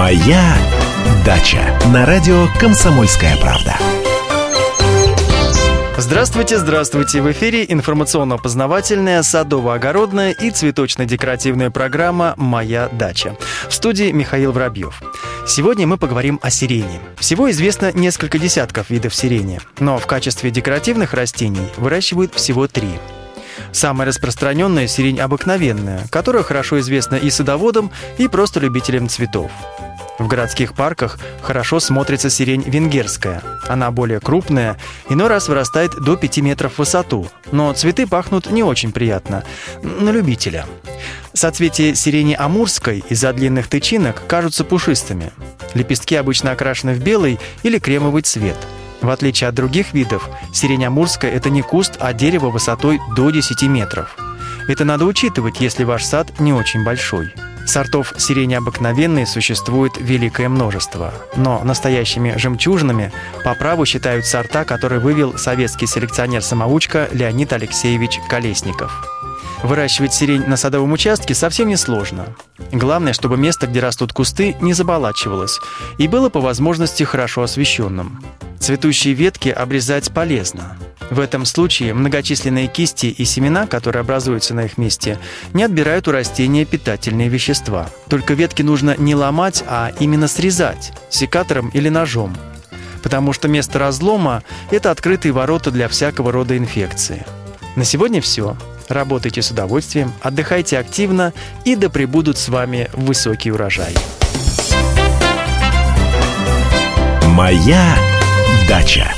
Моя дача на радио Комсомольская правда. Здравствуйте, здравствуйте! В эфире информационно-познавательная, садово-огородная и цветочно-декоративная программа «Моя дача». В студии Михаил Воробьев. Сегодня мы поговорим о сирене. Всего известно несколько десятков видов сирени, но в качестве декоративных растений выращивают всего три – Самая распространенная – сирень обыкновенная, которая хорошо известна и садоводам, и просто любителям цветов. В городских парках хорошо смотрится сирень венгерская. Она более крупная, иной раз вырастает до 5 метров в высоту, но цветы пахнут не очень приятно, на любителя. Соцветия сирени амурской из-за длинных тычинок кажутся пушистыми. Лепестки обычно окрашены в белый или кремовый цвет – в отличие от других видов, сирень амурская – это не куст, а дерево высотой до 10 метров. Это надо учитывать, если ваш сад не очень большой. Сортов сирени обыкновенной существует великое множество, но настоящими жемчужинами по праву считают сорта, которые вывел советский селекционер-самоучка Леонид Алексеевич Колесников. Выращивать сирень на садовом участке совсем не сложно. Главное, чтобы место, где растут кусты, не заболачивалось и было по возможности хорошо освещенным. Цветущие ветки обрезать полезно. В этом случае многочисленные кисти и семена, которые образуются на их месте, не отбирают у растения питательные вещества. Только ветки нужно не ломать, а именно срезать секатором или ножом. Потому что место разлома – это открытые ворота для всякого рода инфекции. На сегодня все. Работайте с удовольствием, отдыхайте активно и да пребудут с вами высокий урожай. Моя дача.